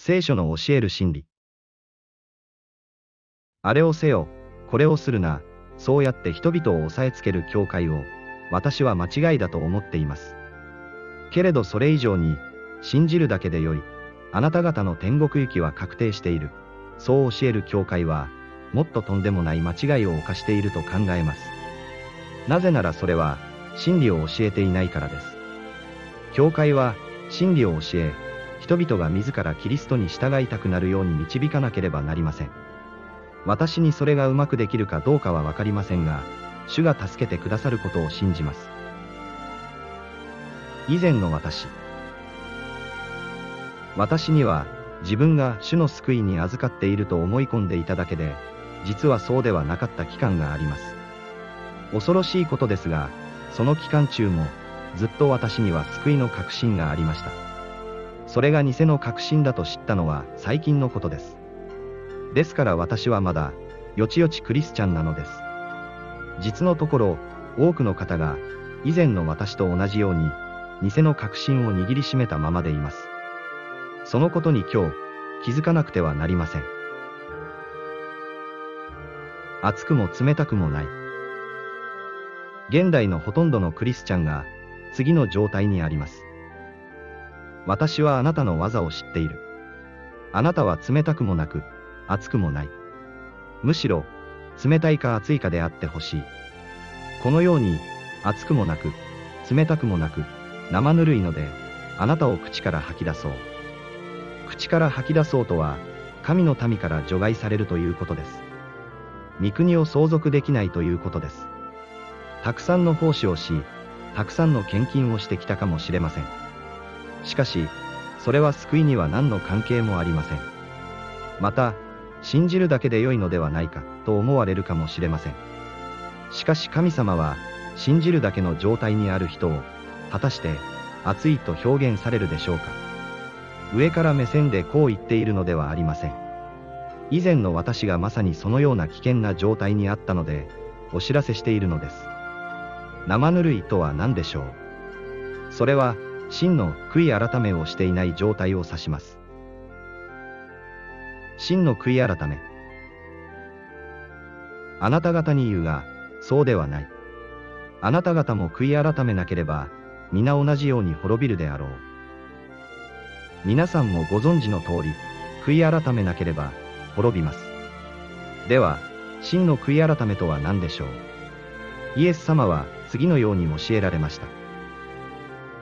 聖書の教える真理。あれをせよ、これをするな、そうやって人々を押さえつける教会を、私は間違いだと思っています。けれどそれ以上に、信じるだけでよい、あなた方の天国行きは確定している、そう教える教会は、もっととんでもない間違いを犯していると考えます。なぜならそれは、真理を教えていないからです。教会は、真理を教え、人々が自らキリストに従いたくなるように導かなければなりません。私にそれがうまくできるかどうかはわかりませんが、主が助けてくださることを信じます。以前の私。私には、自分が主の救いに預かっていると思い込んでいただけで、実はそうではなかった期間があります。恐ろしいことですが、その期間中も、ずっと私には救いの確信がありました。それが偽の確信だと知ったのは最近のことです。ですから私はまだ、よちよちクリスチャンなのです。実のところ、多くの方が、以前の私と同じように、偽の確信を握りしめたままでいます。そのことに今日、気づかなくてはなりません。熱くも冷たくもない。現代のほとんどのクリスチャンが、次の状態にあります。私はあなたの技を知っている。あなたは冷たくもなく、熱くもない。むしろ、冷たいか熱いかであってほしい。このように、熱くもなく、冷たくもなく、生ぬるいので、あなたを口から吐き出そう。口から吐き出そうとは、神の民から除外されるということです。御国を相続できないということです。たくさんの奉仕をし、たくさんの献金をしてきたかもしれません。しかし、それは救いには何の関係もありません。また、信じるだけで良いのではないか、と思われるかもしれません。しかし神様は、信じるだけの状態にある人を、果たして、熱いと表現されるでしょうか。上から目線でこう言っているのではありません。以前の私がまさにそのような危険な状態にあったので、お知らせしているのです。生ぬるいとは何でしょう。それは、真の悔い改めをしていない状態を指します。真の悔い改め。あなた方に言うが、そうではない。あなた方も悔い改めなければ、皆同じように滅びるであろう。皆さんもご存知の通り、悔い改めなければ、滅びます。では、真の悔い改めとは何でしょう？イエス様は次のように教えられました。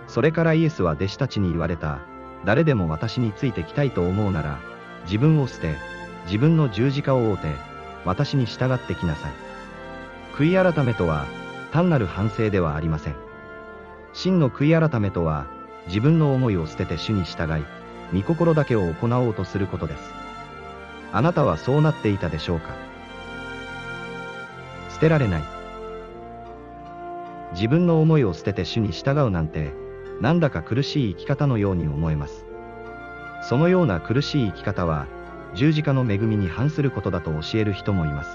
それからイエスは弟子たちに言われた、誰でも私についてきたいと思うなら、自分を捨て、自分の十字架を追うて、私に従ってきなさい。悔い改めとは、単なる反省ではありません。真の悔い改めとは、自分の思いを捨てて主に従い、御心だけを行おうとすることです。あなたはそうなっていたでしょうか捨てられない。自分の思いを捨てて主に従うなんて、なんだか苦しい生き方のように思えます。そのような苦しい生き方は、十字架の恵みに反することだと教える人もいます。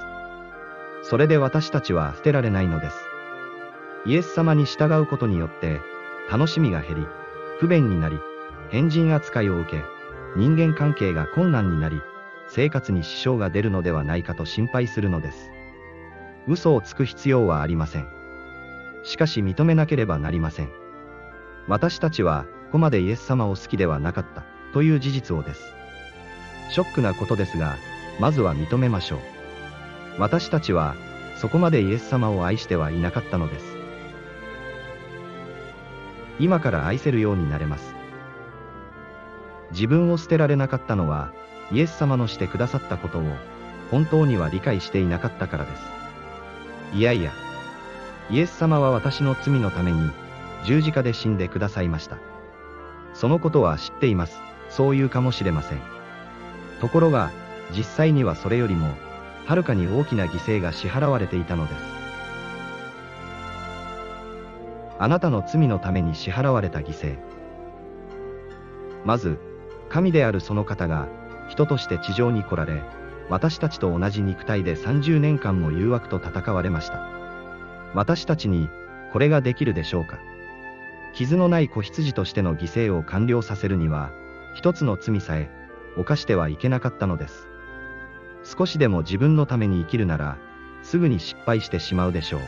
それで私たちは捨てられないのです。イエス様に従うことによって、楽しみが減り、不便になり、変人扱いを受け、人間関係が困難になり、生活に支障が出るのではないかと心配するのです。嘘をつく必要はありません。しかし認めなければなりません。私たちは、ここまでイエス様を好きではなかった、という事実をです。ショックなことですが、まずは認めましょう。私たちは、そこまでイエス様を愛してはいなかったのです。今から愛せるようになれます。自分を捨てられなかったのは、イエス様のしてくださったことを、本当には理解していなかったからです。いやいや、イエス様は私の罪のために、十字架で死んでくださいました。そのことは知っています。そう言うかもしれません。ところが、実際にはそれよりも、はるかに大きな犠牲が支払われていたのです。あなたの罪のために支払われた犠牲。まず、神であるその方が、人として地上に来られ、私たちと同じ肉体で30年間も誘惑と戦われました。私たちに、これができるでしょうか傷のない子羊としての犠牲を完了させるには、一つの罪さえ、犯してはいけなかったのです。少しでも自分のために生きるなら、すぐに失敗してしまうでしょう。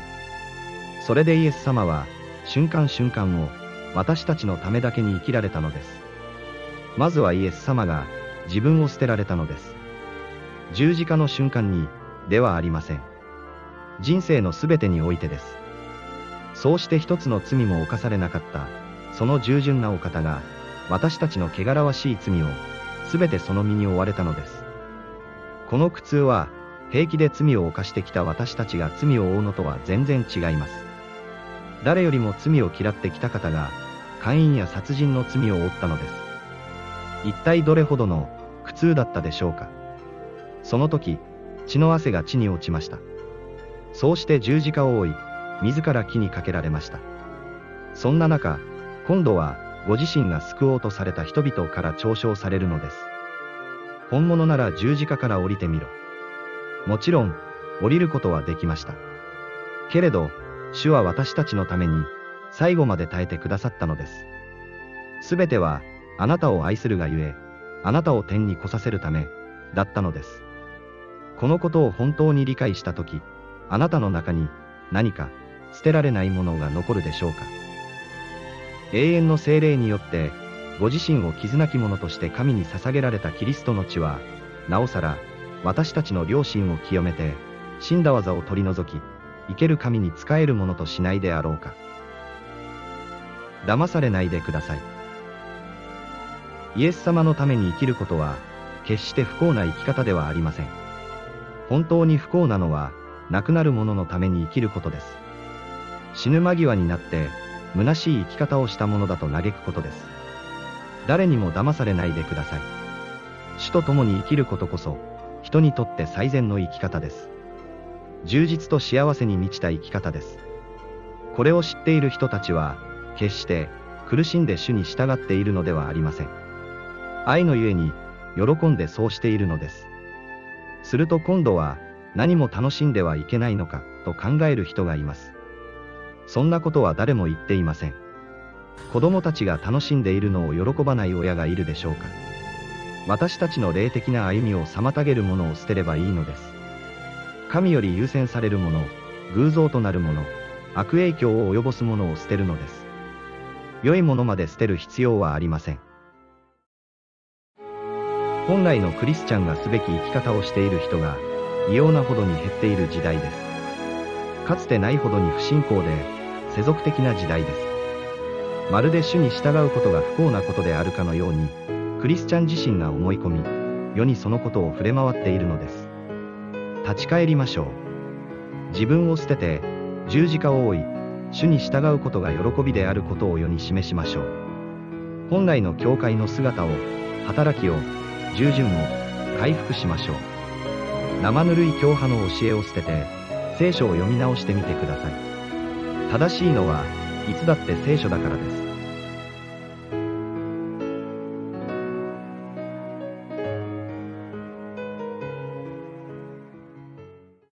それでイエス様は、瞬間瞬間を、私たちのためだけに生きられたのです。まずはイエス様が、自分を捨てられたのです。十字架の瞬間に、ではありません。人生のすべてにおいてです。そうして一つの罪も犯されなかった、その従順なお方が、私たちの汚らわしい罪を、すべてその身に追われたのです。この苦痛は、平気で罪を犯してきた私たちが罪を負うのとは全然違います。誰よりも罪を嫌ってきた方が、姦淫や殺人の罪を負ったのです。一体どれほどの苦痛だったでしょうか。その時、血の汗が地に落ちました。そうして十字架を追い、自ら木にかけられました。そんな中、今度は、ご自身が救おうとされた人々から嘲笑されるのです。本物なら十字架から降りてみろ。もちろん、降りることはできました。けれど、主は私たちのために、最後まで耐えてくださったのです。すべては、あなたを愛するがゆえ、あなたを天に来させるため、だったのです。このことを本当に理解したとき、あなたの中に、何か、捨てられないものが残るでしょうか。永遠の精霊によって、ご自身を傷なき者として神に捧げられたキリストの血は、なおさら、私たちの良心を清めて、死んだ技を取り除き、生ける神に仕えるものとしないであろうか。騙されないでください。イエス様のために生きることは、決して不幸な生き方ではありません。本当に不幸なのは、亡くなる者のために生きることです。死ぬ間際になって、虚しい生き方をしたものだと嘆くことです。誰にも騙されないでください。死と共に生きることこそ、人にとって最善の生き方です。充実と幸せに満ちた生き方です。これを知っている人たちは、決して苦しんで主に従っているのではありません。愛のゆえに、喜んでそうしているのです。すると今度は、何も楽しんではいけないのか、と考える人がいます。そんなことは誰も言っていません。子供たちが楽しんでいるのを喜ばない親がいるでしょうか。私たちの霊的な歩みを妨げるものを捨てればいいのです。神より優先されるもの、偶像となるもの、悪影響を及ぼすものを捨てるのです。良いものまで捨てる必要はありません。本来のクリスチャンがすべき生き方をしている人が、異様なほどに減っている時代です。かつてないほどに不信仰で、世俗的な時代です。まるで主に従うことが不幸なことであるかのように、クリスチャン自身が思い込み、世にそのことを触れ回っているのです。立ち返りましょう。自分を捨てて、十字架を追い、主に従うことが喜びであることを世に示しましょう。本来の教会の姿を、働きを、従順を、回復しましょう。生ぬるい教派の教えを捨てて、聖書を読み直してみてください。正しいのは、いつだって聖書だからです。